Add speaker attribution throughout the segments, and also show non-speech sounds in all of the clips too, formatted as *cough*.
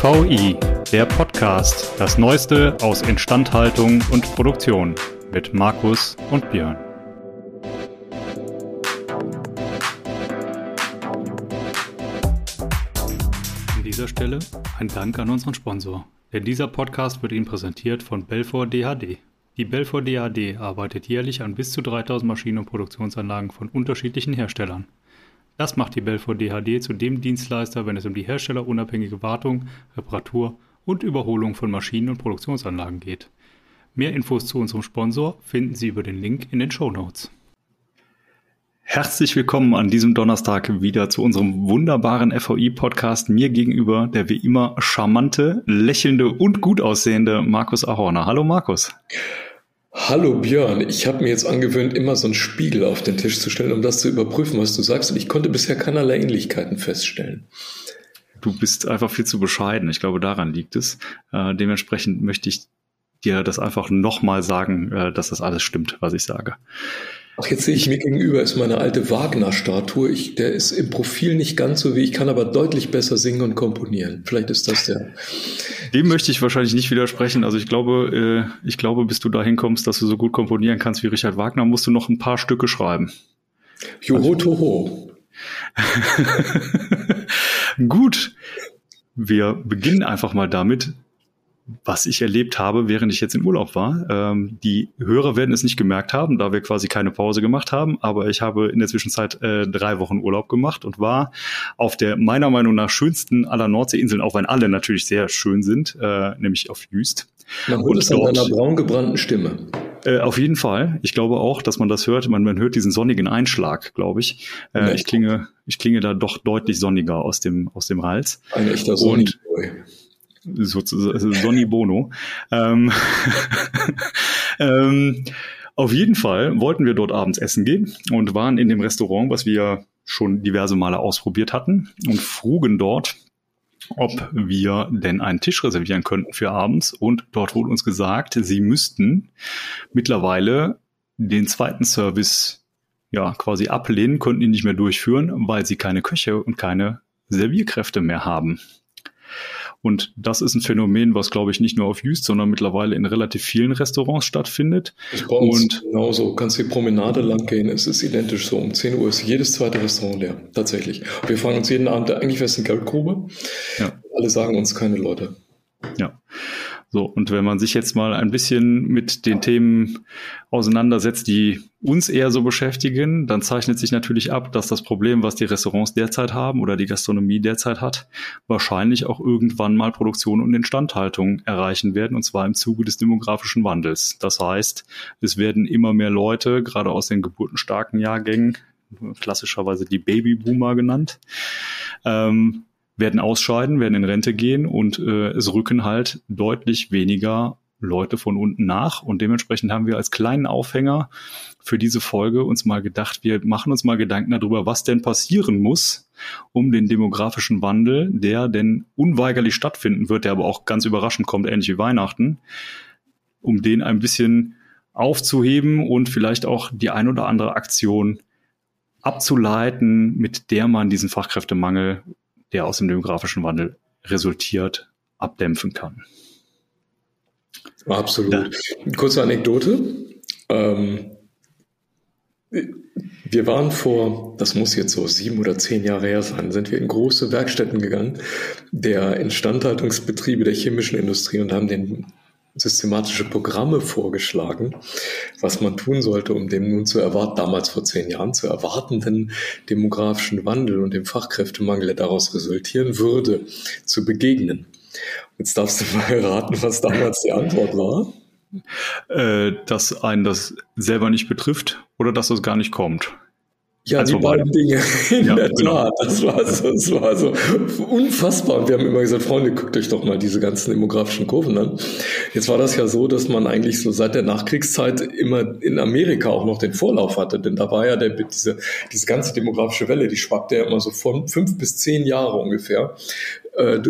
Speaker 1: FVI, der Podcast, das Neueste aus Instandhaltung und Produktion mit Markus und Björn. An dieser Stelle ein Dank an unseren Sponsor, denn dieser Podcast wird Ihnen präsentiert von Belfor DHD. Die Belfor DHD arbeitet jährlich an bis zu 3000 Maschinen und Produktionsanlagen von unterschiedlichen Herstellern. Das macht die Belfor DHD zu dem Dienstleister, wenn es um die herstellerunabhängige Wartung, Reparatur und Überholung von Maschinen und Produktionsanlagen geht. Mehr Infos zu unserem Sponsor finden Sie über den Link in den Show Notes. Herzlich willkommen an diesem Donnerstag wieder zu unserem wunderbaren FVI-Podcast. Mir gegenüber der wie immer charmante, lächelnde und gut aussehende Markus Ahorner. Hallo Markus.
Speaker 2: Hallo Björn, ich habe mir jetzt angewöhnt, immer so einen Spiegel auf den Tisch zu stellen, um das zu überprüfen, was du sagst. Und ich konnte bisher keinerlei Ähnlichkeiten feststellen.
Speaker 1: Du bist einfach viel zu bescheiden. Ich glaube, daran liegt es. Äh, dementsprechend möchte ich dir das einfach nochmal sagen, äh, dass das alles stimmt, was ich sage.
Speaker 2: Ach, jetzt sehe ich mir gegenüber ist meine alte Wagner-Statue. Ich, der ist im Profil nicht ganz so wie ich, kann aber deutlich besser singen und komponieren. Vielleicht ist das der. *laughs*
Speaker 1: Dem möchte ich wahrscheinlich nicht widersprechen. Also ich glaube, äh, ich glaube, bis du dahin kommst, dass du so gut komponieren kannst wie Richard Wagner, musst du noch ein paar Stücke schreiben.
Speaker 2: Joho toho. *laughs*
Speaker 1: gut. Wir beginnen einfach mal damit, was ich erlebt habe, während ich jetzt in Urlaub war. Ähm, die Hörer werden es nicht gemerkt haben, da wir quasi keine Pause gemacht haben, aber ich habe in der Zwischenzeit äh, drei Wochen Urlaub gemacht und war auf der meiner Meinung nach schönsten aller Nordseeinseln, auch wenn alle natürlich sehr schön sind, äh, nämlich auf Jüst.
Speaker 2: Man hört es an deiner braun gebrannten Stimme.
Speaker 1: Äh, auf jeden Fall. Ich glaube auch, dass man das hört. Man, man hört diesen sonnigen Einschlag, glaube ich. Äh, ich klinge, ich klinge da doch deutlich sonniger aus dem, aus dem Hals.
Speaker 2: Ein echter Sonniboy
Speaker 1: sozusagen Sonny Bono. ähm, *laughs* ähm, auf jeden Fall wollten wir dort abends essen gehen und waren in dem Restaurant, was wir schon diverse Male ausprobiert hatten und frugen dort, ob wir denn einen Tisch reservieren könnten für abends. Und dort wurde uns gesagt, sie müssten mittlerweile den zweiten Service ja quasi ablehnen, könnten ihn nicht mehr durchführen, weil sie keine Köche und keine Servierkräfte mehr haben. Und das ist ein Phänomen, was, glaube ich, nicht nur auf Jüst, sondern mittlerweile in relativ vielen Restaurants stattfindet.
Speaker 2: Das bei uns und genauso. Kannst die Promenade lang gehen. Es ist identisch so. Um 10 Uhr ist jedes zweite Restaurant leer. Tatsächlich. Wir fragen uns jeden Abend, eigentlich wäre es eine Geldgrube. Ja. Alle sagen uns keine Leute.
Speaker 1: Ja. So, und wenn man sich jetzt mal ein bisschen mit den Themen auseinandersetzt, die uns eher so beschäftigen, dann zeichnet sich natürlich ab, dass das Problem, was die Restaurants derzeit haben oder die Gastronomie derzeit hat, wahrscheinlich auch irgendwann mal Produktion und Instandhaltung erreichen werden, und zwar im Zuge des demografischen Wandels. Das heißt, es werden immer mehr Leute, gerade aus den geburtenstarken Jahrgängen, klassischerweise die Babyboomer genannt, ähm, werden ausscheiden, werden in Rente gehen und äh, es rücken halt deutlich weniger Leute von unten nach. Und dementsprechend haben wir als kleinen Aufhänger für diese Folge uns mal gedacht, wir machen uns mal Gedanken darüber, was denn passieren muss, um den demografischen Wandel, der denn unweigerlich stattfinden wird, der aber auch ganz überraschend kommt, ähnlich wie Weihnachten, um den ein bisschen aufzuheben und vielleicht auch die ein oder andere Aktion abzuleiten, mit der man diesen Fachkräftemangel der aus dem demografischen Wandel resultiert, abdämpfen kann.
Speaker 2: Absolut. Da. Kurze Anekdote. Ähm, wir waren vor, das muss jetzt so sieben oder zehn Jahre her sein, sind wir in große Werkstätten gegangen, der Instandhaltungsbetriebe der chemischen Industrie und haben den systematische Programme vorgeschlagen, was man tun sollte, um dem nun zu erwarten, damals vor zehn Jahren zu erwartenden demografischen Wandel und dem Fachkräftemangel, der daraus resultieren würde, zu begegnen. Jetzt darfst du mal raten, was damals die Antwort war.
Speaker 1: Äh, dass einen das selber nicht betrifft oder dass das gar nicht kommt.
Speaker 2: Ja, die beiden Dinge, *laughs* in ja, der genau. Tat. Das war, so, das war so unfassbar. Und wir haben immer gesagt, Freunde, guckt euch doch mal diese ganzen demografischen Kurven an. Jetzt war das ja so, dass man eigentlich so seit der Nachkriegszeit immer in Amerika auch noch den Vorlauf hatte. Denn da war ja der, diese, diese ganze demografische Welle, die schwappte ja immer so von fünf bis zehn Jahre ungefähr äh,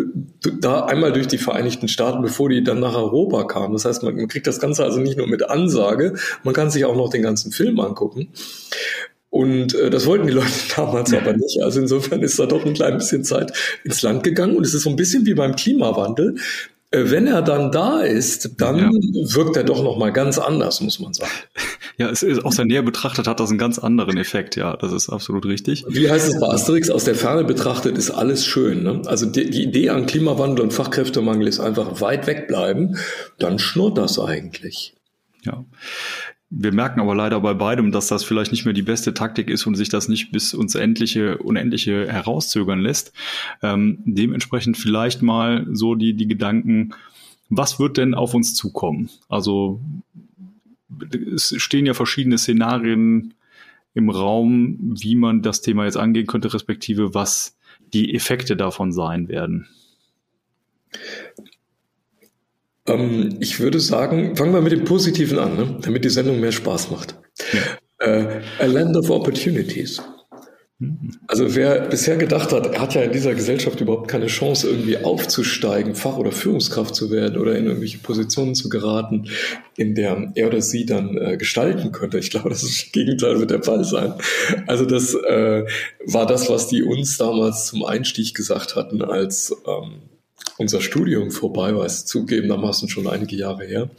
Speaker 2: da einmal durch die Vereinigten Staaten, bevor die dann nach Europa kamen. Das heißt, man, man kriegt das Ganze also nicht nur mit Ansage, man kann sich auch noch den ganzen Film angucken. Und äh, das wollten die Leute *laughs* damals aber nicht. Also insofern ist da doch ein klein bisschen Zeit ins Land gegangen. Und es ist so ein bisschen wie beim Klimawandel. Äh, wenn er dann da ist, dann ja. wirkt er doch noch mal ganz anders, muss man sagen.
Speaker 1: Ja, es ist aus der Nähe betrachtet hat das einen ganz anderen Effekt. Ja, das ist absolut richtig.
Speaker 2: Wie heißt es bei Asterix? Aus der Ferne betrachtet ist alles schön. Ne? Also die, die Idee an Klimawandel und Fachkräftemangel ist einfach weit wegbleiben. Dann schnurrt das eigentlich.
Speaker 1: Ja. Wir merken aber leider bei beidem, dass das vielleicht nicht mehr die beste Taktik ist und sich das nicht bis uns endliche, unendliche herauszögern lässt. Ähm, dementsprechend vielleicht mal so die, die Gedanken, was wird denn auf uns zukommen? Also es stehen ja verschiedene Szenarien im Raum, wie man das Thema jetzt angehen könnte, respektive was die Effekte davon sein werden.
Speaker 2: Ähm, ich würde sagen, fangen wir mit dem Positiven an, ne? damit die Sendung mehr Spaß macht. Ja. Äh, a Land of Opportunities. Also wer bisher gedacht hat, er hat ja in dieser Gesellschaft überhaupt keine Chance, irgendwie aufzusteigen, Fach- oder Führungskraft zu werden oder in irgendwelche Positionen zu geraten, in der er oder sie dann äh, gestalten könnte. Ich glaube, das, ist das Gegenteil wird der Fall sein. Also das äh, war das, was die uns damals zum Einstieg gesagt hatten, als ähm, unser Studium vorbei war, ist zugegebenermaßen schon einige Jahre her.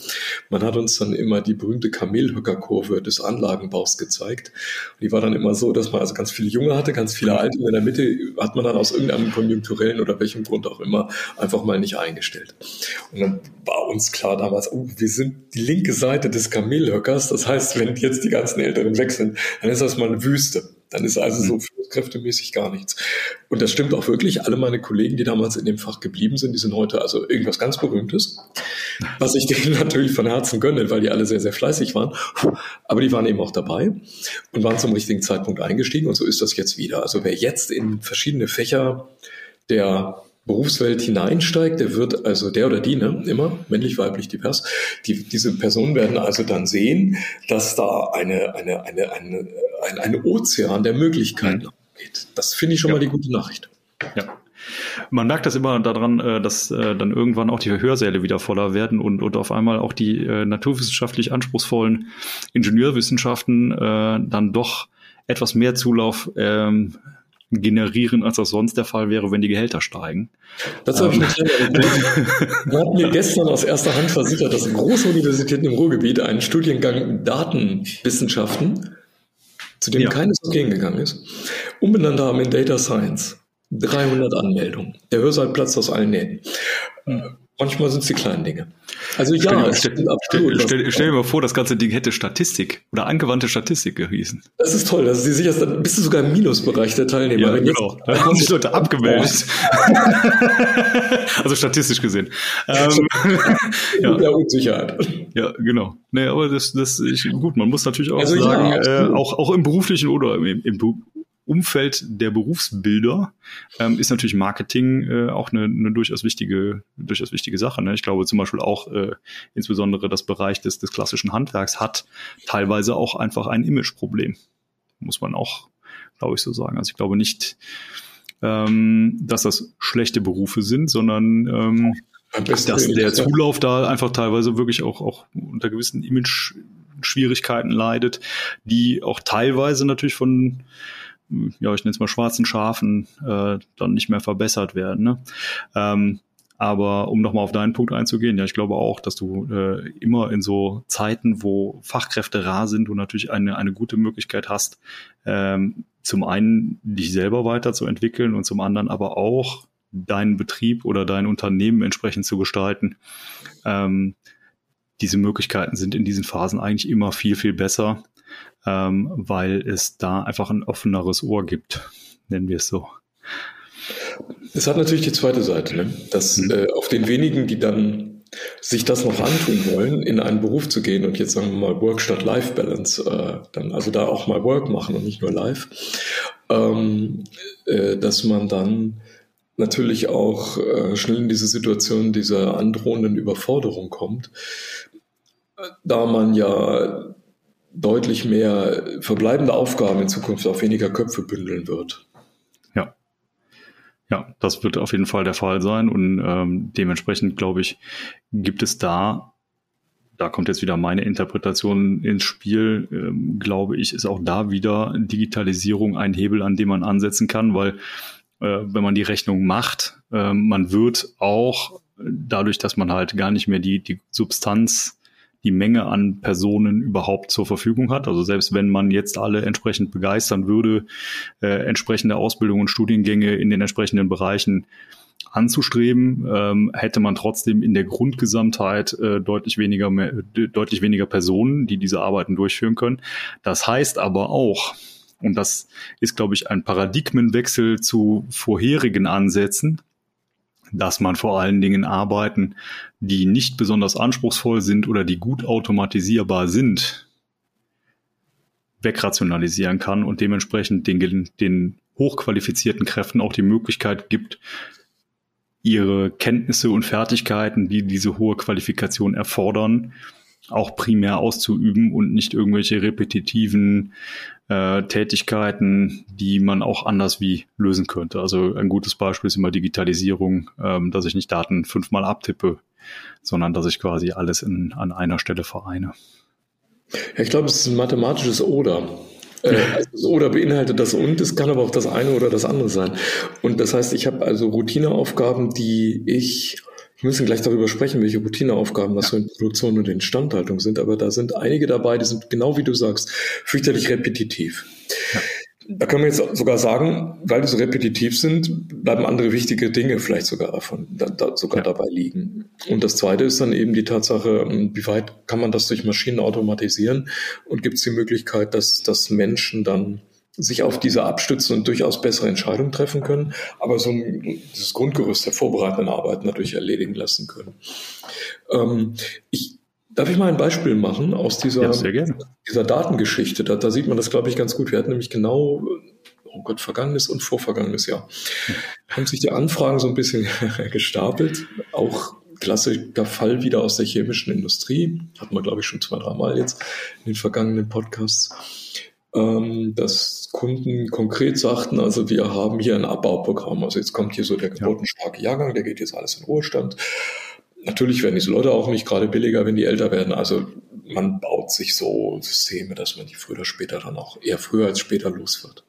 Speaker 2: Man hat uns dann immer die berühmte Kamelhöckerkurve des Anlagenbaus gezeigt. Und die war dann immer so, dass man also ganz viele Junge hatte, ganz viele Alte. Und in der Mitte hat man dann aus irgendeinem konjunkturellen oder welchem Grund auch immer einfach mal nicht eingestellt. Und dann war uns klar damals, oh, wir sind die linke Seite des Kamelhöckers. Das heißt, wenn jetzt die ganzen Älteren weg sind, dann ist das mal eine Wüste. Dann ist also so mhm. führungskräftemäßig gar nichts. Und das stimmt auch wirklich. Alle meine Kollegen, die damals in dem Fach geblieben sind, die sind heute also irgendwas ganz Berühmtes, was ich denen *laughs* natürlich von Herzen gönne, weil die alle sehr, sehr fleißig waren. Aber die waren eben auch dabei und waren zum richtigen Zeitpunkt eingestiegen. Und so ist das jetzt wieder. Also wer jetzt in verschiedene Fächer der Berufswelt hineinsteigt, der wird also der oder die, ne, immer männlich, weiblich, divers, die, diese Personen werden also dann sehen, dass da eine, eine, eine, eine, ein, ein Ozean der Möglichkeiten mhm. geht. Das finde ich schon ja. mal die gute Nachricht.
Speaker 1: Ja. Man merkt das immer daran, äh, dass äh, dann irgendwann auch die Hörsäle wieder voller werden und, und auf einmal auch die äh, naturwissenschaftlich anspruchsvollen Ingenieurwissenschaften dann doch etwas mehr Zulauf ähm, generieren, als das sonst der Fall wäre, wenn die Gehälter steigen.
Speaker 2: Das habe ich nicht Man hat mir gestern aus erster Hand versichert, dass große Universitäten im Ruhrgebiet einen Studiengang Datenwissenschaften, zu dem ja. keines gegangen ist, umbenannt haben in Data Science. 300 Anmeldungen. Der Hörsaal platzt aus allen Nähten. Hm. Manchmal sind es die kleinen Dinge.
Speaker 1: Also ja, stell, stell, stell, stell, stell dir mal vor, das ganze Ding hätte Statistik oder angewandte Statistik gehießen.
Speaker 2: Das ist toll. Das ist sicher, dann bist du sogar im Minusbereich der Teilnehmer.
Speaker 1: Ja, Wenn genau. Jetzt, da haben die Leute abgemeldet. *laughs* also statistisch gesehen. *laughs* Ähm,
Speaker 2: ja. Der Unsicherheit.
Speaker 1: Ja, genau. Nee, aber das, das ist gut. Man muss natürlich auch also sagen, ja, äh, auch, auch im beruflichen oder im, im, Umfeld der Berufsbilder ähm, ist natürlich Marketing äh, auch eine, eine durchaus wichtige, durchaus wichtige Sache. Ne? Ich glaube zum Beispiel auch äh, insbesondere das Bereich des, des klassischen Handwerks hat teilweise auch einfach ein Imageproblem. Muss man auch, glaube ich, so sagen. Also ich glaube nicht, ähm, dass das schlechte Berufe sind, sondern ähm, dass der Zulauf da einfach teilweise wirklich auch, auch unter gewissen Image-Schwierigkeiten leidet, die auch teilweise natürlich von ja, ich nenne es mal schwarzen Schafen, äh, dann nicht mehr verbessert werden. Ne? Ähm, aber um nochmal auf deinen Punkt einzugehen, ja, ich glaube auch, dass du äh, immer in so Zeiten, wo Fachkräfte rar sind, du natürlich eine, eine gute Möglichkeit hast, ähm, zum einen dich selber weiterzuentwickeln und zum anderen aber auch deinen Betrieb oder dein Unternehmen entsprechend zu gestalten. Ähm, diese Möglichkeiten sind in diesen Phasen eigentlich immer viel, viel besser, ähm, weil es da einfach ein offeneres Ohr gibt, nennen wir es so.
Speaker 2: Es hat natürlich die zweite Seite, ne? dass mhm. äh, auf den wenigen, die dann sich das noch antun wollen, in einen Beruf zu gehen und jetzt sagen wir mal Work statt Life Balance, äh, dann also da auch mal Work machen und nicht nur Life, ähm, äh, dass man dann natürlich auch äh, schnell in diese Situation dieser androhenden Überforderung kommt, da man ja deutlich mehr verbleibende Aufgaben in Zukunft auf weniger Köpfe bündeln wird.
Speaker 1: Ja. Ja, das wird auf jeden Fall der Fall sein und ähm, dementsprechend, glaube ich, gibt es da da kommt jetzt wieder meine Interpretation ins Spiel, ähm, glaube ich, ist auch da wieder Digitalisierung ein Hebel, an dem man ansetzen kann, weil äh, wenn man die Rechnung macht, äh, man wird auch dadurch, dass man halt gar nicht mehr die, die Substanz die Menge an Personen überhaupt zur Verfügung hat. Also selbst wenn man jetzt alle entsprechend begeistern würde, äh, entsprechende Ausbildungen und Studiengänge in den entsprechenden Bereichen anzustreben, ähm, hätte man trotzdem in der Grundgesamtheit äh, deutlich weniger mehr, deutlich weniger Personen, die diese Arbeiten durchführen können. Das heißt aber auch, und das ist, glaube ich, ein Paradigmenwechsel zu vorherigen Ansätzen, dass man vor allen Dingen Arbeiten, die nicht besonders anspruchsvoll sind oder die gut automatisierbar sind, wegrationalisieren kann und dementsprechend den, den hochqualifizierten Kräften auch die Möglichkeit gibt, ihre Kenntnisse und Fertigkeiten, die diese hohe Qualifikation erfordern, auch primär auszuüben und nicht irgendwelche repetitiven äh, Tätigkeiten, die man auch anders wie lösen könnte. Also ein gutes Beispiel ist immer Digitalisierung, ähm, dass ich nicht Daten fünfmal abtippe, sondern dass ich quasi alles in, an einer Stelle vereine.
Speaker 2: Ja, ich glaube, es ist ein mathematisches Oder. Äh, also Oder beinhaltet das und, es kann aber auch das eine oder das andere sein. Und das heißt, ich habe also Routineaufgaben, die ich wir müssen gleich darüber sprechen, welche Routineaufgaben das so in Produktion und Instandhaltung sind, aber da sind einige dabei, die sind genau wie du sagst, fürchterlich repetitiv. Ja. Da können wir jetzt sogar sagen, weil die so repetitiv sind, bleiben andere wichtige Dinge vielleicht sogar davon, da, da sogar ja. dabei liegen. Und das zweite ist dann eben die Tatsache, wie weit kann man das durch Maschinen automatisieren und gibt es die Möglichkeit, dass, dass Menschen dann sich auf diese abstützen und durchaus bessere Entscheidungen treffen können, aber so ein, dieses Grundgerüst der vorbereitenden Arbeit natürlich erledigen lassen können. Ähm, ich, darf ich mal ein Beispiel machen aus dieser, ja, dieser Datengeschichte? Da, da sieht man das, glaube ich, ganz gut. Wir hatten nämlich genau oh Gott, vergangenes und vorvergangenes Jahr, haben sich die Anfragen so ein bisschen *laughs* gestapelt. Auch klassischer Fall wieder aus der chemischen Industrie. Hatten wir, glaube ich, schon zwei, dreimal jetzt in den vergangenen Podcasts ähm, dass Kunden konkret sagten, also wir haben hier ein Abbauprogramm. Also jetzt kommt hier so der geburtenstarke Jahrgang, der geht jetzt alles in Ruhestand. Natürlich werden diese Leute auch nicht gerade billiger, wenn die älter werden. Also man baut sich so Systeme, dass man die früher oder später dann auch eher früher als später los wird.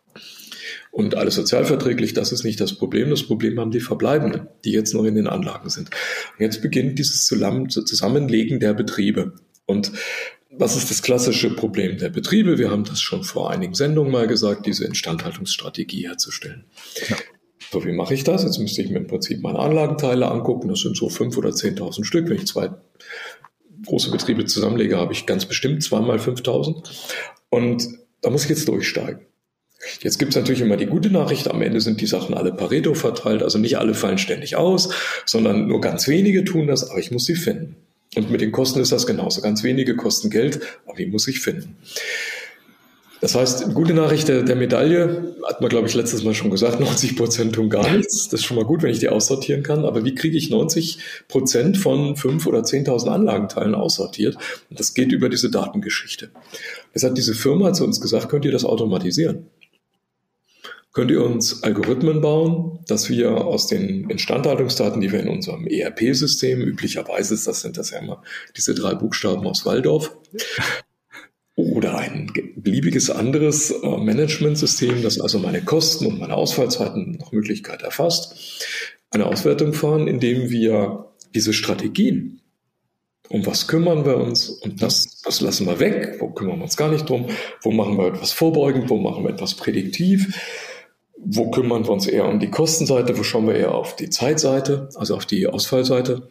Speaker 2: Und alles sozialverträglich, das ist nicht das Problem. Das Problem haben die Verbleibenden, die jetzt noch in den Anlagen sind. Und jetzt beginnt dieses Zusammenlegen der Betriebe. Und was ist das klassische Problem der Betriebe? Wir haben das schon vor einigen Sendungen mal gesagt, diese Instandhaltungsstrategie herzustellen. Ja. So, wie mache ich das? Jetzt müsste ich mir im Prinzip meine Anlagenteile angucken. Das sind so fünf oder zehntausend Stück. Wenn ich zwei große Betriebe zusammenlege, habe ich ganz bestimmt zweimal 5000. Und da muss ich jetzt durchsteigen. Jetzt gibt es natürlich immer die gute Nachricht, am Ende sind die Sachen alle Pareto verteilt, also nicht alle fallen ständig aus, sondern nur ganz wenige tun das, aber ich muss sie finden. Und mit den Kosten ist das genauso. Ganz wenige kosten Geld, aber die muss ich finden. Das heißt, gute Nachricht der, der Medaille, hat man, glaube ich, letztes Mal schon gesagt, *laughs* 90 Prozent tun gar nichts. Das ist schon mal gut, wenn ich die aussortieren kann. Aber wie kriege ich 90 Prozent von 5.000 oder 10.000 Anlagenteilen aussortiert? Das geht über diese Datengeschichte. Das hat diese Firma zu uns gesagt, könnt ihr das automatisieren? Könnt ihr uns Algorithmen bauen, dass wir aus den Instandhaltungsdaten, die wir in unserem ERP-System, üblicherweise ist das, sind das ja immer diese drei Buchstaben aus Waldorf, oder ein beliebiges anderes äh, Managementsystem, das also meine Kosten und meine Ausfallzeiten nach Möglichkeit erfasst, eine Auswertung fahren, indem wir diese Strategien, um was kümmern wir uns und das, was lassen wir weg, wo kümmern wir uns gar nicht drum, wo machen wir etwas vorbeugend, wo machen wir etwas prädiktiv, wo kümmern wir uns eher um die Kostenseite, wo schauen wir eher auf die Zeitseite, also auf die Ausfallseite.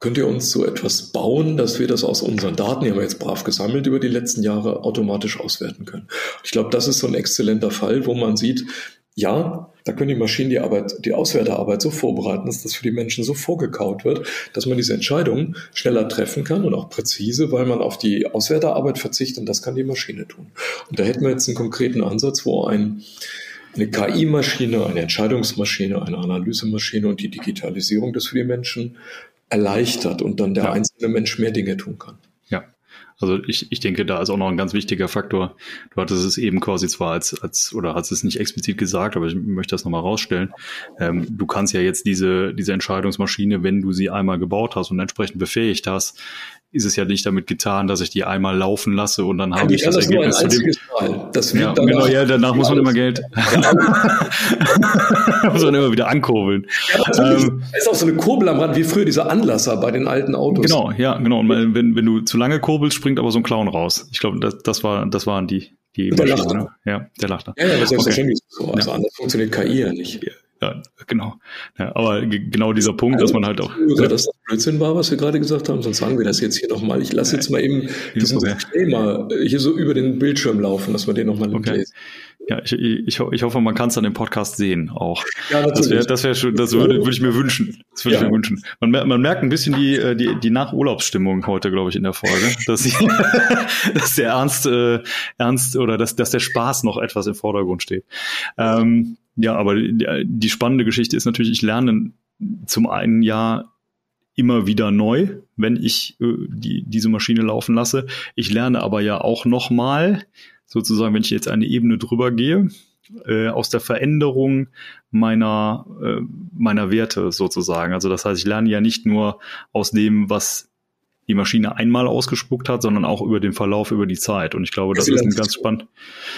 Speaker 2: Könnt ihr uns so etwas bauen, dass wir das aus unseren Daten, die haben wir jetzt brav gesammelt über die letzten Jahre, automatisch auswerten können? Ich glaube, das ist so ein exzellenter Fall, wo man sieht, ja, da können die Maschinen die Arbeit, die Auswertearbeit so vorbereiten, dass das für die Menschen so vorgekaut wird, dass man diese Entscheidungen schneller treffen kann und auch präzise, weil man auf die Auswerterarbeit verzichtet und das kann die Maschine tun. Und da hätten wir jetzt einen konkreten Ansatz, wo ein, eine KI-Maschine, eine Entscheidungsmaschine, eine Analysemaschine und die Digitalisierung das für die Menschen erleichtert und dann der ja. einzelne Mensch mehr Dinge tun kann.
Speaker 1: Also ich, ich denke, da ist auch noch ein ganz wichtiger Faktor. Du hattest es eben quasi zwar als, als oder hast es nicht explizit gesagt, aber ich möchte das nochmal rausstellen. Ähm, du kannst ja jetzt diese, diese Entscheidungsmaschine, wenn du sie einmal gebaut hast und entsprechend befähigt hast, ist es ja nicht damit getan, dass ich die einmal laufen lasse und dann habe ich das, das Ergebnis zu dem. Mal. Das wird ja, danach, genau, ja, danach muss man immer Geld. *laughs* *laughs* muss man immer wieder ankurbeln.
Speaker 2: Ja, ähm, ist auch so eine Kurbel am Rand, wie früher dieser Anlasser bei den alten Autos.
Speaker 1: Genau, ja, genau. Und wenn, wenn du zu lange kurbelst, springt aber so ein Clown raus. Ich glaube, das, das war, das waren die, die
Speaker 2: der Maschinen, ne?
Speaker 1: Ja, der lacht da.
Speaker 2: Ja, ja, das ist selbstverständlich okay. so. Also anders funktioniert KI ja nicht.
Speaker 1: Ja. Genau. Ja, aber genau dieser Punkt, dass man halt auch.
Speaker 2: Ja, dass das Blödsinn war, was wir gerade gesagt haben, sonst sagen wir das jetzt hier nochmal. Ich lasse jetzt mal eben diesen Thema hier so über den Bildschirm laufen, dass wir den nochmal okay. lesen.
Speaker 1: Ja, ich, ich, ich hoffe, man kann es an dem Podcast sehen auch. Ja, natürlich. Das wäre das wär schon, das würde, würde ich mir wünschen. Das würde ja. ich mir wünschen. Man, man merkt ein bisschen die, äh, die, die Nachurlaubsstimmung heute, glaube ich, in der Folge. *laughs* Dass, ich, *laughs* dass der Ernst, äh, Ernst oder dass, dass der Spaß noch etwas im Vordergrund steht. Ähm, ja, aber die, die spannende Geschichte ist natürlich, ich lerne zum einen ja immer wieder neu, wenn ich äh, die, diese Maschine laufen lasse. Ich lerne aber ja auch nochmal, sozusagen, wenn ich jetzt eine Ebene drüber gehe, äh, aus der Veränderung meiner, äh, meiner Werte sozusagen. Also das heißt, ich lerne ja nicht nur aus dem, was die Maschine einmal ausgespuckt hat, sondern auch über den Verlauf über die Zeit. Und ich glaube, das ist ein ganz spannend,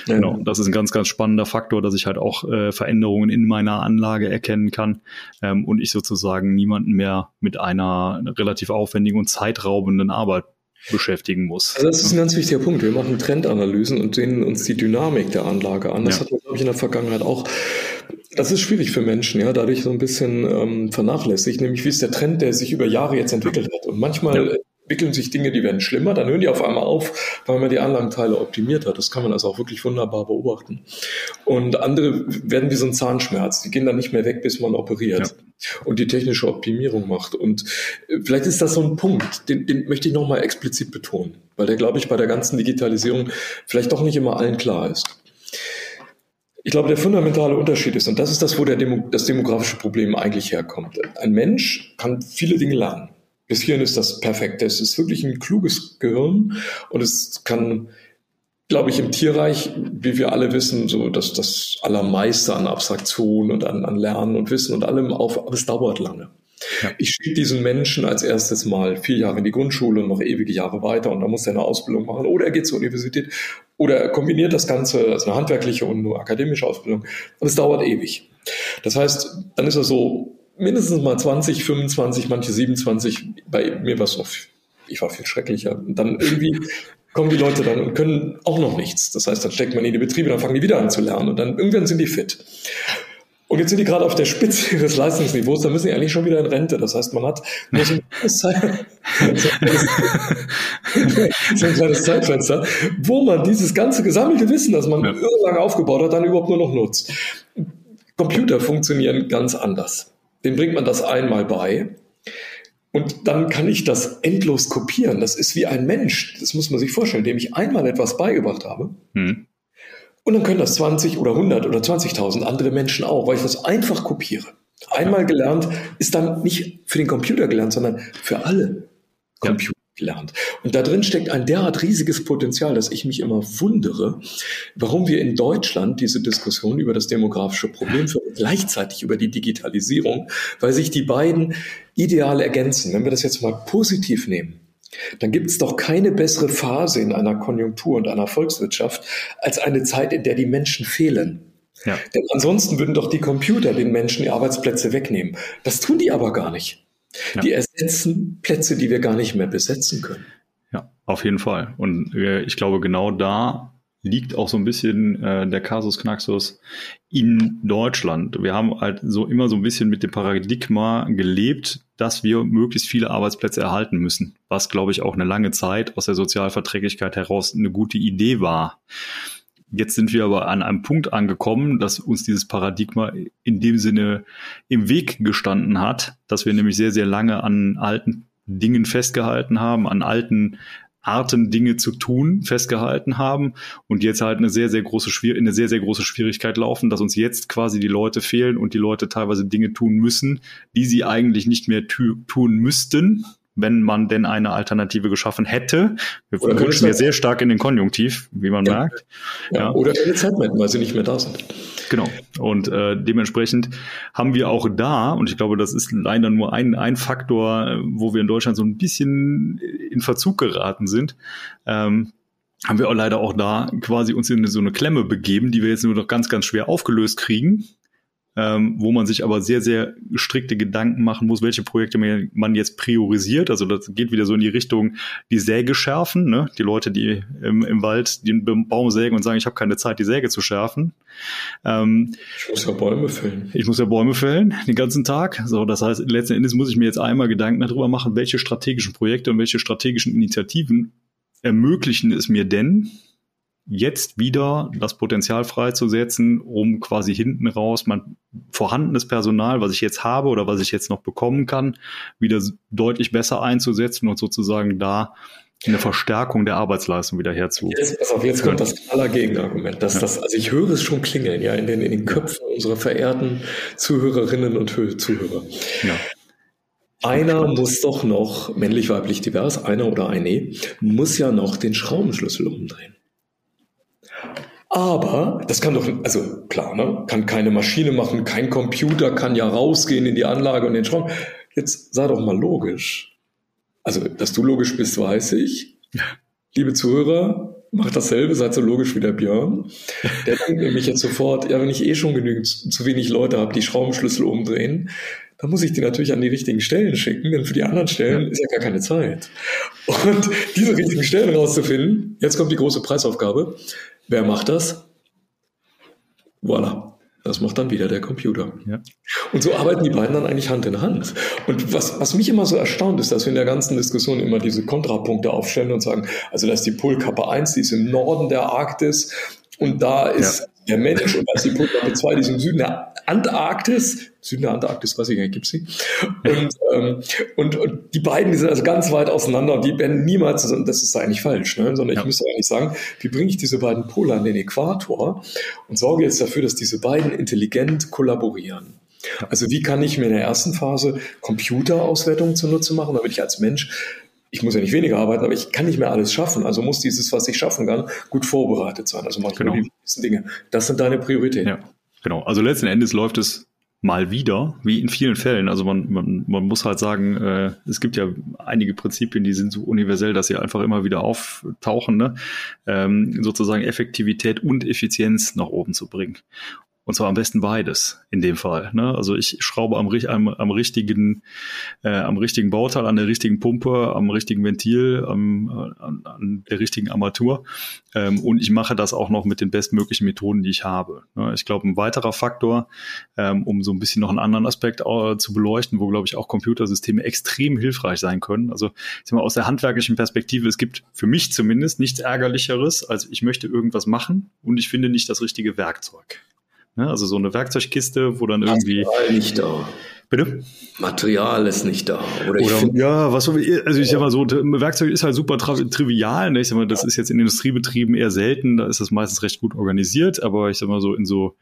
Speaker 1: ja. genau, das ist ein ganz, ganz spannender Faktor, dass ich halt auch äh, Veränderungen in meiner Anlage erkennen kann ähm, und ich sozusagen niemanden mehr mit einer relativ aufwendigen und zeitraubenden Arbeit beschäftigen muss.
Speaker 2: Also das ist ein ganz wichtiger Punkt. Wir machen Trendanalysen und sehen uns die Dynamik der Anlage an. Das ja. hat man, glaube ich, in der Vergangenheit auch. Das ist schwierig für Menschen, ja, dadurch so ein bisschen ähm, vernachlässigt, nämlich wie ist der Trend, der sich über Jahre jetzt entwickelt hat. Und manchmal ja entwickeln sich Dinge, die werden schlimmer, dann hören die auf einmal auf, weil man die Anlagenteile optimiert hat. Das kann man also auch wirklich wunderbar beobachten. Und andere werden wie so ein Zahnschmerz, die gehen dann nicht mehr weg, bis man operiert ja. und die technische Optimierung macht. Und äh, vielleicht ist das so ein Punkt, den, den möchte ich nochmal explizit betonen, weil der, glaube ich, bei der ganzen Digitalisierung vielleicht doch nicht immer allen klar ist. Ich glaube, der fundamentale Unterschied ist, und das ist das, wo Demo, das demografische Problem eigentlich herkommt. Ein Mensch kann viele Dinge lernen. Das Hirn ist das Perfekte. Es ist wirklich ein kluges Gehirn und es kann, glaube ich, im Tierreich, wie wir alle wissen, so dass das Allermeiste an Abstraktion und an, an Lernen und Wissen und allem auf, aber es dauert lange. Ja. Ich schicke diesen Menschen als erstes mal vier Jahre in die Grundschule und noch ewige Jahre weiter und dann muss er eine Ausbildung machen oder er geht zur Universität oder er kombiniert das Ganze, also eine handwerkliche und nur akademische Ausbildung und es dauert ewig. Das heißt, dann ist er so mindestens mal 20, 25, manche 27. Bei mir war es noch, ich war viel schrecklicher. Und dann irgendwie kommen die Leute dann und können auch noch nichts. Das heißt, dann steckt man in die Betriebe, dann fangen die wieder an zu lernen und dann irgendwann sind die fit. Und jetzt sind die gerade auf der Spitze *laughs* ihres Leistungsniveaus, da müssen die eigentlich schon wieder in Rente. Das heißt, man hat nur so ein kleines, *laughs* so ein kleines Zeitfenster, wo man dieses ganze gesammelte Wissen, das man ja. irrlang aufgebaut hat, dann überhaupt nur noch nutzt. Computer funktionieren ganz anders dem bringt man das einmal bei. Und dann kann ich das endlos kopieren. Das ist wie ein Mensch. Das muss man sich vorstellen, dem ich einmal etwas beigebracht habe. Hm. Und dann können das 20 oder 100 oder 20.000 andere Menschen auch, weil ich das einfach kopiere. Einmal gelernt ist dann nicht für den Computer gelernt, sondern für alle Computer gelernt. Und da drin steckt ein derart riesiges Potenzial, dass ich mich immer wundere, warum wir in Deutschland diese Diskussion über das demografische Problem führen, gleichzeitig über die Digitalisierung, weil sich die beiden ideal ergänzen. Wenn wir das jetzt mal positiv nehmen, dann gibt es doch keine bessere Phase in einer Konjunktur und einer Volkswirtschaft als eine Zeit, in der die Menschen fehlen. Ja. Denn ansonsten würden doch die Computer den Menschen die Arbeitsplätze wegnehmen. Das tun die aber gar nicht. Ja. Die ersetzen Plätze, die wir gar nicht mehr besetzen können.
Speaker 1: Ja, auf jeden Fall. Und äh, ich glaube, genau da liegt auch so ein bisschen äh, der Kasus Knaxus in Deutschland. Wir haben halt so immer so ein bisschen mit dem Paradigma gelebt, dass wir möglichst viele Arbeitsplätze erhalten müssen, was glaube ich auch eine lange Zeit aus der Sozialverträglichkeit heraus eine gute Idee war. Jetzt sind wir aber an einem Punkt angekommen, dass uns dieses Paradigma in dem Sinne im Weg gestanden hat, dass wir nämlich sehr, sehr lange an alten Dingen festgehalten haben, an alten Arten Dinge zu tun festgehalten haben und jetzt halt eine sehr, sehr große Schwier eine sehr, sehr große Schwierigkeit laufen, dass uns jetzt quasi die Leute fehlen und die Leute teilweise Dinge tun müssen, die sie eigentlich nicht mehr tun müssten, wenn man denn eine Alternative geschaffen hätte. Wir wünschen ja sehr stark in den Konjunktiv, wie man ja. merkt.
Speaker 2: Ja. ja. Oder keine Zeit mehr, weil sie nicht mehr da sind.
Speaker 1: Genau. Und äh, dementsprechend haben wir auch da, und ich glaube, das ist leider nur ein, ein Faktor, wo wir in Deutschland so ein bisschen in Verzug geraten sind, ähm, haben wir auch leider auch da quasi uns in so eine Klemme begeben, die wir jetzt nur noch ganz, ganz schwer aufgelöst kriegen ähm, wo man sich aber sehr, sehr strikte Gedanken machen muss, welche Projekte man jetzt priorisiert. Also das geht wieder so in die Richtung, die Säge schärfen. Ne? Die Leute, die im, im Wald den Baum sägen und sagen, ich habe keine Zeit, die Säge zu schärfen.
Speaker 2: Ähm, ich muss ja Bäume fällen.
Speaker 1: Ich muss ja Bäume fällen, den ganzen Tag. So, das heißt, letzten Endes muss ich mir jetzt einmal Gedanken darüber machen, welche strategischen Projekte und welche strategischen Initiativen ermöglichen es mir denn, jetzt wieder das Potenzial freizusetzen, um quasi hinten raus mein vorhandenes Personal, was ich jetzt habe oder was ich jetzt noch bekommen kann, wieder deutlich besser einzusetzen und sozusagen da eine Verstärkung der Arbeitsleistung wieder herzu.
Speaker 2: Jetzt, pass auf, jetzt kommt das aller Gegenargument. Dass ja. das, also ich höre es schon klingeln, ja, in den, in den Köpfen unserer verehrten Zuhörerinnen und Zuhörer. Ja. Einer muss doch noch, männlich, weiblich, divers, einer oder eine, muss ja noch den Schraubenschlüssel umdrehen. Aber das kann doch, also klar, ne? kann keine Maschine machen, kein Computer kann ja rausgehen in die Anlage und den Schrauben. Jetzt sei doch mal logisch. Also, dass du logisch bist, weiß ich. Liebe Zuhörer, macht dasselbe, seid so logisch wie der Björn. Der denkt nämlich jetzt sofort, ja, wenn ich eh schon genügend zu wenig Leute habe, die Schraubenschlüssel umdrehen, dann muss ich die natürlich an die richtigen Stellen schicken, denn für die anderen Stellen ist ja gar keine Zeit. Und diese richtigen Stellen rauszufinden, jetzt kommt die große Preisaufgabe. Wer macht das? Voilà. Das macht dann wieder der Computer. Ja. Und so arbeiten die beiden dann eigentlich Hand in Hand. Und was, was mich immer so erstaunt ist, dass wir in der ganzen Diskussion immer diese Kontrapunkte aufstellen und sagen, also da ist die Polkappe 1, die ist im Norden der Arktis und da ist ja der Mensch und als die Polkappe 2, die ist im Süden der Antarktis, Süden der Antarktis, weiß ich gar nicht, gibt's die? Und, ähm, und, und die beiden, die sind also ganz weit auseinander und die werden niemals zusammen, das ist eigentlich falsch, ne? sondern ja. ich müsste eigentlich sagen, wie bringe ich diese beiden Pole an den Äquator und sorge jetzt dafür, dass diese beiden intelligent kollaborieren. Also wie kann ich mir in der ersten Phase Computerauswertungen zunutze machen, damit ich als Mensch ich muss ja nicht weniger arbeiten, aber ich kann nicht mehr alles schaffen. Also muss dieses, was ich schaffen kann, gut vorbereitet sein. Also manchmal genau. die wichtigsten Dinge. Das sind deine Prioritäten. Ja,
Speaker 1: genau. Also letzten Endes läuft es mal wieder, wie in vielen Fällen. Also man, man, man muss halt sagen, äh, es gibt ja einige Prinzipien, die sind so universell, dass sie einfach immer wieder auftauchen, ne? ähm, sozusagen Effektivität und Effizienz nach oben zu bringen. Und zwar am besten beides in dem Fall. Ne? Also ich schraube am, am, am richtigen, äh, am richtigen Bauteil, an der richtigen Pumpe, am richtigen Ventil, am, an, an der richtigen Armatur. Ähm, und ich mache das auch noch mit den bestmöglichen Methoden, die ich habe. Ne? Ich glaube, ein weiterer Faktor, ähm, um so ein bisschen noch einen anderen Aspekt äh, zu beleuchten, wo, glaube ich, auch Computersysteme extrem hilfreich sein können. Also ich sag mal, aus der handwerklichen Perspektive, es gibt für mich zumindest nichts Ärgerlicheres, als ich möchte irgendwas machen und ich finde nicht das richtige Werkzeug. Ne? Also so eine Werkzeugkiste, wo dann irgendwie.
Speaker 2: Material nicht da. Bitte? Material ist nicht da.
Speaker 1: Oder, Oder find, ja, was also ich sag mal so, Werkzeug ist halt super trivial. Ne? Ich sag mal, das ist jetzt in Industriebetrieben eher selten, da ist das meistens recht gut organisiert, aber ich sag mal so in so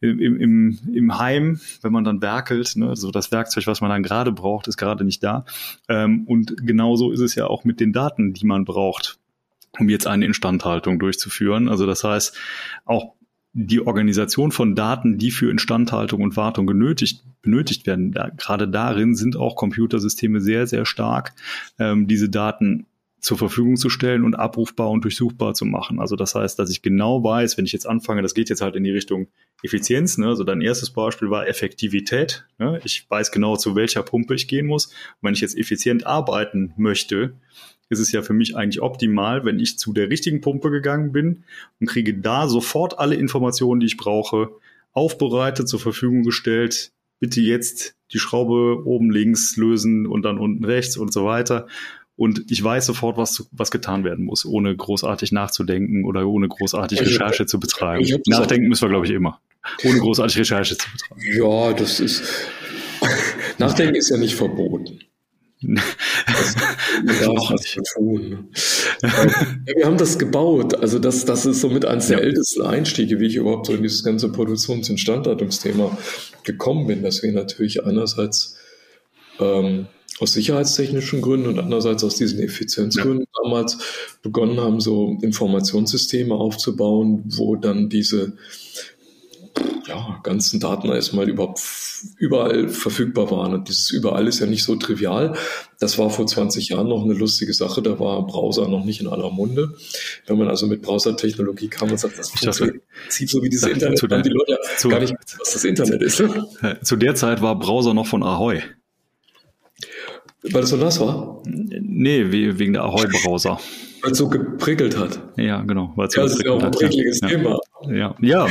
Speaker 1: im, im, im Heim, wenn man dann werkelt, ne? so das Werkzeug, was man dann gerade braucht, ist gerade nicht da. Ähm, und genauso ist es ja auch mit den Daten, die man braucht um jetzt eine Instandhaltung durchzuführen. Also das heißt, auch die Organisation von Daten, die für Instandhaltung und Wartung genötigt, benötigt werden, da, gerade darin sind auch Computersysteme sehr, sehr stark, ähm, diese Daten zur Verfügung zu stellen und abrufbar und durchsuchbar zu machen. Also das heißt, dass ich genau weiß, wenn ich jetzt anfange, das geht jetzt halt in die Richtung Effizienz. Ne? Also dein erstes Beispiel war Effektivität. Ne? Ich weiß genau, zu welcher Pumpe ich gehen muss. Und wenn ich jetzt effizient arbeiten möchte, ist es ja für mich eigentlich optimal, wenn ich zu der richtigen Pumpe gegangen bin und kriege da sofort alle Informationen, die ich brauche, aufbereitet, zur Verfügung gestellt. Bitte jetzt die Schraube oben links lösen und dann unten rechts und so weiter. Und ich weiß sofort, was, was getan werden muss, ohne großartig nachzudenken oder ohne großartig Recherche zu betreiben. Nachdenken müssen wir, glaube ich, immer. Ohne großartig Recherche zu betreiben.
Speaker 2: Ja, das ist. *laughs* Nachdenken ist ja nicht verboten. *laughs* Das, das tun. ja, wir haben das gebaut. Also das, das ist somit eines der ja. ältesten Einstiege, wie ich überhaupt so in dieses ganze Produktions- und Standhaltungsthema gekommen bin, dass wir natürlich einerseits ähm, aus sicherheitstechnischen Gründen und andererseits aus diesen Effizienzgründen ja. damals begonnen haben, so Informationssysteme aufzubauen, wo dann diese ja, ganzen Daten erstmal überhaupt überall verfügbar waren. Und dieses überall ist ja nicht so trivial. Das war vor 20 Jahren noch eine lustige Sache. Da war Browser noch nicht in aller Munde. Wenn man also mit Browser-Technologie kam und sagt, das funktioniert so wie dieses Internet,
Speaker 1: dann
Speaker 2: die Leute
Speaker 1: zu, gar nicht, was das Internet ist. *laughs* Zu der Zeit war Browser noch von Ahoy.
Speaker 2: Weil es so nass war?
Speaker 1: Nee, wegen der Ahoy-Browser. *laughs*
Speaker 2: Weil es so geprickelt hat.
Speaker 1: Ja, genau.
Speaker 2: Weil es ja, so das ist ja auch ein prickliges
Speaker 1: ja.
Speaker 2: Thema.
Speaker 1: Ja, ja,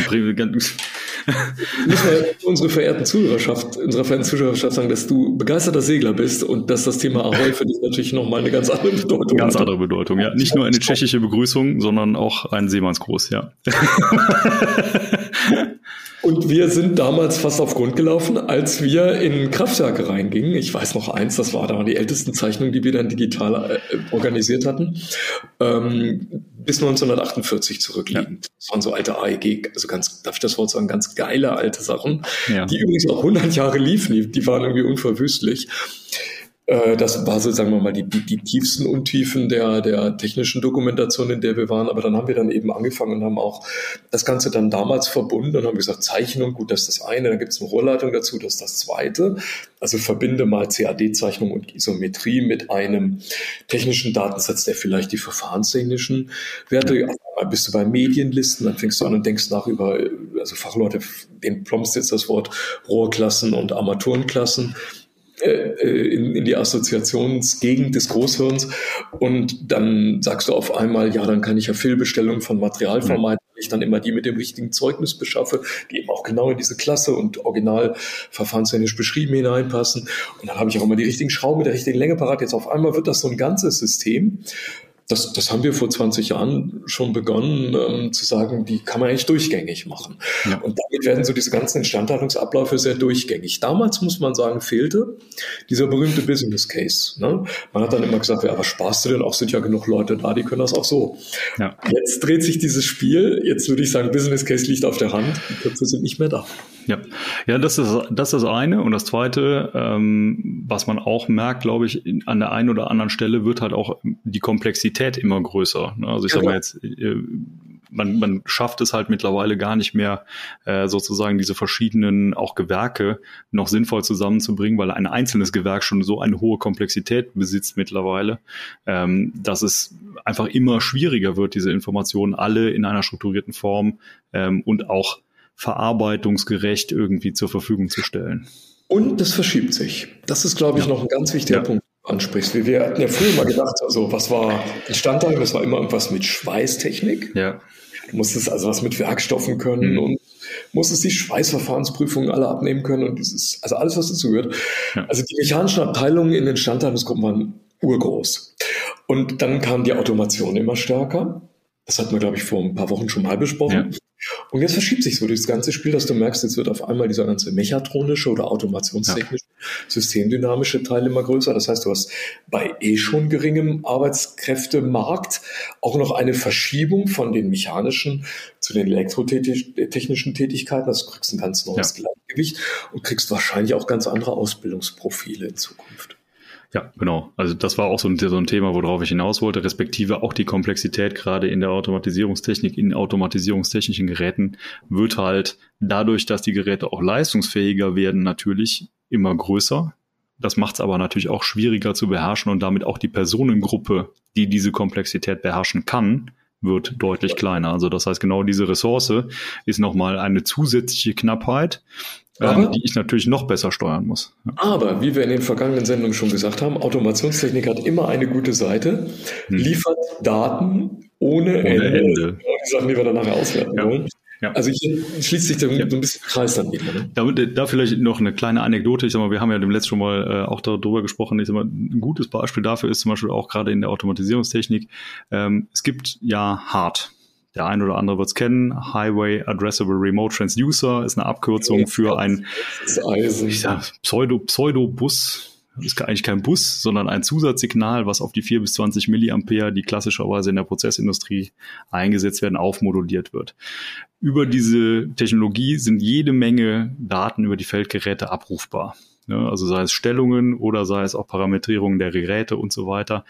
Speaker 1: *laughs*
Speaker 2: müssen wir unsere verehrten Zuhörerschaft, unserer verehrten Zuhörerschaft sagen, dass du begeisterter Segler bist und dass das Thema Ahoi für dich natürlich nochmal eine ganz andere Bedeutung
Speaker 1: Ganz hat. andere Bedeutung, ja. Nicht nur eine tschechische Begrüßung, sondern auch ein Seemannsgruß, ja. *laughs*
Speaker 2: Und wir sind damals fast auf Grund gelaufen, als wir in Kraftwerke reingingen. Ich weiß noch eins, das war da die ältesten Zeichnungen, die wir dann digital äh, organisiert hatten, ähm, bis 1948 zurückliegend. Ja. Das waren so alte AEG, also ganz, darf ich das Wort sagen, ganz geile alte Sachen, ja. die übrigens auch 100 Jahre liefen, die, die waren irgendwie unverwüstlich. Äh, das war so, sagen wir mal, die, die, die tiefsten Untiefen der, der technischen Dokumentation, in der wir waren. Aber dann haben wir dann eben angefangen und haben auch das Ganze dann damals verbunden und haben gesagt, Zeichnung, gut, das ist das eine, dann gibt es eine Rohrleitung dazu, das ist das zweite. Also verbinde mal CAD-Zeichnung und Isometrie mit einem technischen Datensatz, der vielleicht die verfahrenstechnischen Werte ja. bist du bei Medienlisten, dann fängst du an und denkst nach über, also Fachleute, den plompst jetzt das Wort Rohrklassen und Armaturenklassen. Äh, in, in die Assoziationsgegend des Großhirns und dann sagst du auf einmal, ja, dann kann ich ja Fehlbestellungen von Material vermeiden, weil ich dann immer die mit dem richtigen Zeugnis beschaffe, die eben auch genau in diese Klasse und original verfahrenstechnisch beschrieben hineinpassen. Und dann habe ich auch immer die richtigen Schrauben mit der richtigen Länge parat. Jetzt auf einmal wird das so ein ganzes System das, das haben wir vor 20 Jahren schon begonnen ähm, zu sagen, die kann man eigentlich durchgängig machen. Ja. Und damit werden so diese ganzen Instandhaltungsabläufe sehr durchgängig. Damals, muss man sagen, fehlte dieser berühmte Business Case. Ne? Man hat dann immer gesagt, ja, was sparst du denn? Auch sind ja genug Leute da, die können das auch so. Ja. Jetzt dreht sich dieses Spiel. Jetzt würde ich sagen, Business Case liegt auf der Hand. Die Köpfe sind nicht mehr da.
Speaker 1: Ja, ja das, ist, das ist das eine. Und das zweite, ähm, was man auch merkt, glaube ich, in, an der einen oder anderen Stelle wird halt auch die Komplexität immer größer. Ne? Also ich ja, sag mal jetzt, äh, man, man schafft es halt mittlerweile gar nicht mehr, äh, sozusagen diese verschiedenen auch Gewerke noch sinnvoll zusammenzubringen, weil ein einzelnes Gewerk schon so eine hohe Komplexität besitzt mittlerweile, ähm, dass es einfach immer schwieriger wird, diese Informationen alle in einer strukturierten Form ähm, und auch verarbeitungsgerecht irgendwie zur Verfügung zu stellen.
Speaker 2: Und das verschiebt sich. Das ist, glaube ich, ja. noch ein ganz wichtiger ja. Punkt ansprichst. Wir, wir hatten ja früher mal gedacht, also was war Instandhaltung? Das war immer irgendwas mit Schweißtechnik.
Speaker 1: Ja.
Speaker 2: Du musstest also was mit Werkstoffen können mhm. und musstest die Schweißverfahrensprüfungen alle abnehmen können und dieses, also alles, was dazu gehört. Ja. Also die mechanischen Abteilungen in den Instandhaltungsgruppen waren urgroß. Und dann kam die Automation immer stärker. Das hatten wir, glaube ich, vor ein paar Wochen schon mal besprochen. Ja. Und jetzt verschiebt sich so das ganze Spiel, dass du merkst, jetzt wird auf einmal dieser ganze mechatronische oder automationstechnische, ja. systemdynamische Teil immer größer. Das heißt, du hast bei eh schon geringem Arbeitskräftemarkt auch noch eine Verschiebung von den mechanischen zu den elektrotechnischen Tätigkeiten. Also du kriegst ein ganz neues ja. Gleichgewicht und kriegst wahrscheinlich auch ganz andere Ausbildungsprofile in Zukunft.
Speaker 1: Ja, genau. Also das war auch so ein, so ein, Thema, worauf ich hinaus wollte, respektive auch die Komplexität gerade in der Automatisierungstechnik, in automatisierungstechnischen Geräten wird halt dadurch, dass die Geräte auch leistungsfähiger werden, natürlich immer größer. Das macht es aber natürlich auch schwieriger zu beherrschen und damit auch die Personengruppe, die diese Komplexität beherrschen kann, wird deutlich kleiner. Also das heißt, genau diese Ressource ist nochmal eine zusätzliche Knappheit, aber, ähm, die ich natürlich noch besser steuern muss.
Speaker 2: Aber, wie wir in den vergangenen Sendungen schon gesagt haben, Automationstechnik hat immer eine gute Seite, hm. liefert Daten ohne, ohne Ende. Ende. Die Sachen, die wir dann nachher auswerten ja. wollen. Ja. Also hier schließt sich der, ja. so ein bisschen Kreis dann wieder. Ne?
Speaker 1: Da, da vielleicht noch eine kleine Anekdote. Ich sag mal, wir haben ja dem letzten schon mal äh, auch darüber gesprochen. Ich sag mal, ein gutes Beispiel dafür ist zum Beispiel auch gerade in der Automatisierungstechnik. Ähm, es gibt ja Hard. Der eine oder andere wird es kennen. Highway Addressable Remote Transducer ist eine Abkürzung für ein ich sag, Pseudo, Pseudo-Bus. Ist eigentlich kein Bus, sondern ein Zusatzsignal, was auf die 4 bis 20 Milliampere, die klassischerweise in der Prozessindustrie eingesetzt werden, aufmoduliert wird. Über diese Technologie sind jede Menge Daten über die Feldgeräte abrufbar. Also sei es Stellungen oder sei es auch Parametrierungen der Geräte und so weiter.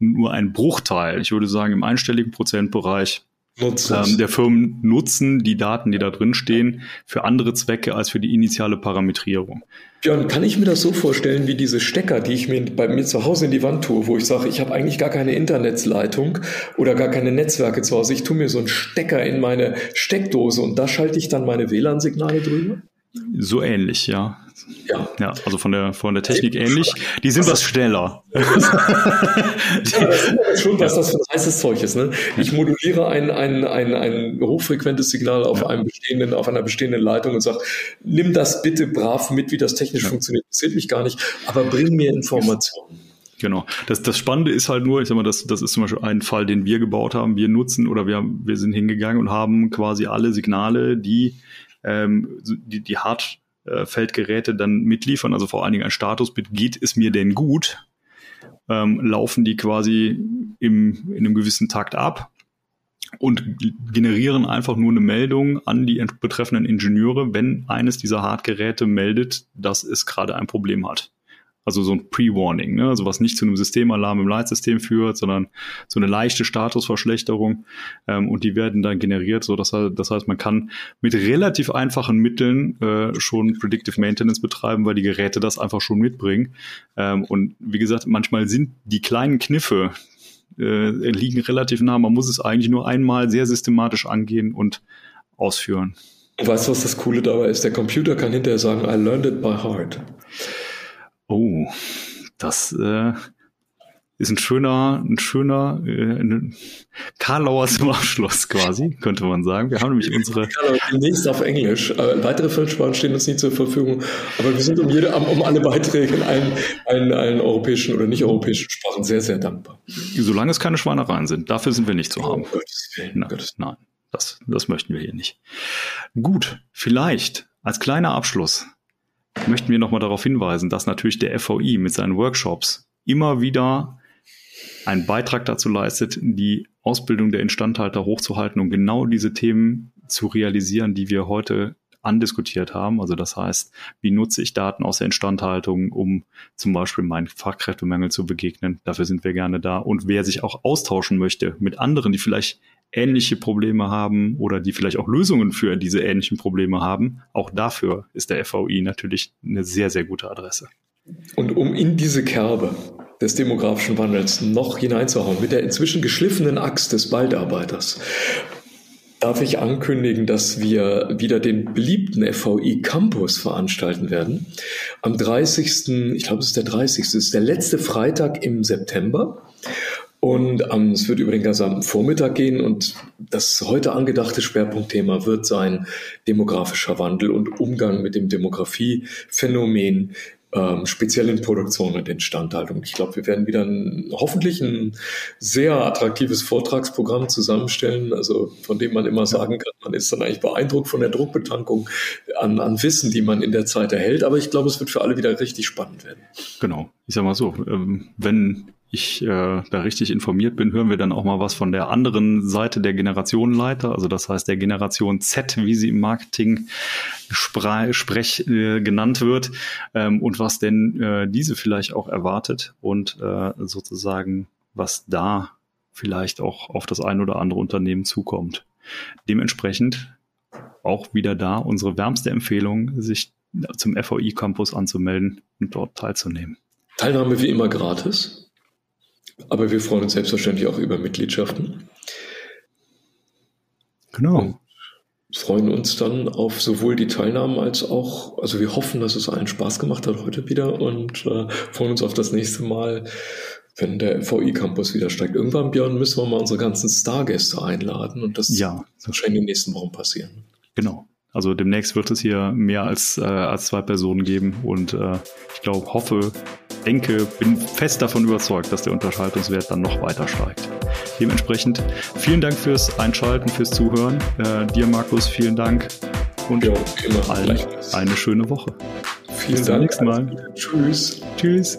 Speaker 1: Nur ein Bruchteil, ich würde sagen im einstelligen Prozentbereich ähm, der Firmen nutzen die Daten, die da drin stehen, für andere Zwecke als für die initiale Parametrierung.
Speaker 2: Björn, kann ich mir das so vorstellen wie diese Stecker, die ich mir bei mir zu Hause in die Wand tue, wo ich sage, ich habe eigentlich gar keine Internetleitung oder gar keine Netzwerke zu Hause. Ich tue mir so einen Stecker in meine Steckdose und da schalte ich dann meine WLAN-Signale drüber?
Speaker 1: So ähnlich, ja. Ja. ja, also von der, von der Technik ähnlich. Die sind was schneller. ja,
Speaker 2: das ist schon, was das für ein heißes Zeug ist. Ne? Ich moduliere ein, ein, ein, ein hochfrequentes Signal auf, einem bestehenden, auf einer bestehenden Leitung und sage, nimm das bitte brav mit, wie das technisch ja. funktioniert. Interessiert mich gar nicht, aber bring mir Informationen.
Speaker 1: Genau. Das, das Spannende ist halt nur, ich sag mal, das, das ist zum Beispiel ein Fall, den wir gebaut haben. Wir nutzen oder wir, wir sind hingegangen und haben quasi alle Signale, die ähm, die, die Hartfeldgeräte dann mitliefern, also vor allen Dingen ein Statusbit, geht es mir denn gut, ähm, laufen die quasi im, in einem gewissen Takt ab und generieren einfach nur eine Meldung an die betreffenden Ingenieure, wenn eines dieser Hartgeräte meldet, dass es gerade ein Problem hat. Also so ein Pre-Warning, ne? also was nicht zu einem Systemalarm im Leitsystem führt, sondern so eine leichte Statusverschlechterung ähm, und die werden dann generiert, so dass das heißt, man kann mit relativ einfachen Mitteln äh, schon Predictive Maintenance betreiben, weil die Geräte das einfach schon mitbringen. Ähm, und wie gesagt, manchmal sind die kleinen Kniffe äh, liegen relativ nah. Man muss es eigentlich nur einmal sehr systematisch angehen und ausführen.
Speaker 2: Weißt du, was das Coole dabei ist? Der Computer kann hinterher sagen, I learned it by heart.
Speaker 1: Oh, das äh, ist ein schöner, ein schöner äh, ein Karlauer *laughs* zum Abschluss quasi, könnte man sagen. Wir haben nämlich unsere. *laughs*
Speaker 2: Demnächst auf Englisch. Äh, weitere Fremdsprachen stehen uns nicht zur Verfügung, aber wir sind um, jede, um, um alle Beiträge in allen, allen, allen europäischen oder nicht europäischen Sprachen sehr, sehr dankbar.
Speaker 1: Solange es keine Schweinereien sind, dafür sind wir nicht zu haben. Oh, Gottes Willen, nein, Gottes. nein das, das möchten wir hier nicht. Gut, vielleicht als kleiner Abschluss möchten wir nochmal darauf hinweisen, dass natürlich der FVI mit seinen Workshops immer wieder einen Beitrag dazu leistet, die Ausbildung der Instandhalter hochzuhalten und genau diese Themen zu realisieren, die wir heute andiskutiert haben. Also das heißt, wie nutze ich Daten aus der Instandhaltung, um zum Beispiel meinen Fachkräftemangel zu begegnen. Dafür sind wir gerne da. Und wer sich auch austauschen möchte mit anderen, die vielleicht ähnliche Probleme haben oder die vielleicht auch Lösungen für diese ähnlichen Probleme haben, auch dafür ist der FVI natürlich eine sehr, sehr gute Adresse.
Speaker 2: Und um in diese Kerbe des demografischen Wandels noch hineinzuhauen, mit der inzwischen geschliffenen Axt des Waldarbeiters, darf ich ankündigen, dass wir wieder den beliebten FVI Campus veranstalten werden. Am 30. Ich glaube, es ist der 30. Es ist der letzte Freitag im September. Und ähm, es wird über den gesamten Vormittag gehen und das heute angedachte Schwerpunktthema wird sein demografischer Wandel und Umgang mit dem Demografiephänomen, ähm, speziell in Produktion und Instandhaltung. Ich glaube, wir werden wieder ein, hoffentlich ein sehr attraktives Vortragsprogramm zusammenstellen, also von dem man immer sagen kann, man ist dann eigentlich beeindruckt von der Druckbetankung an, an Wissen, die man in der Zeit erhält. Aber ich glaube, es wird für alle wieder richtig spannend werden.
Speaker 1: Genau. Ich sag mal so, ähm, wenn ich äh, da richtig informiert bin, hören wir dann auch mal was von der anderen Seite der Generationenleiter, also das heißt der Generation Z, wie sie im Marketing Sprech äh, genannt wird, ähm, und was denn äh, diese vielleicht auch erwartet und äh, sozusagen was da vielleicht auch auf das ein oder andere Unternehmen zukommt. Dementsprechend auch wieder da unsere wärmste Empfehlung, sich zum FOI Campus anzumelden und dort teilzunehmen.
Speaker 2: Teilnahme wie immer gratis. Aber wir freuen uns selbstverständlich auch über Mitgliedschaften.
Speaker 1: Genau. Und
Speaker 2: freuen uns dann auf sowohl die Teilnahmen als auch, also wir hoffen, dass es allen Spaß gemacht hat heute wieder und äh, freuen uns auf das nächste Mal, wenn der VI Campus wieder steigt. Irgendwann, Björn, müssen wir mal unsere ganzen Stargäste einladen und das
Speaker 1: ja.
Speaker 2: wird wahrscheinlich in den nächsten Wochen passieren.
Speaker 1: Genau. Also demnächst wird es hier mehr als, äh, als zwei Personen geben und äh, ich glaube, hoffe, denke, bin fest davon überzeugt, dass der Unterschaltungswert dann noch weiter steigt. Dementsprechend vielen Dank fürs Einschalten, fürs Zuhören. Äh, dir, Markus, vielen Dank und ja, allen eine schöne Woche.
Speaker 2: Vielen Bis Dank. Bis zum nächsten
Speaker 1: Mal. Tschüss. Tschüss.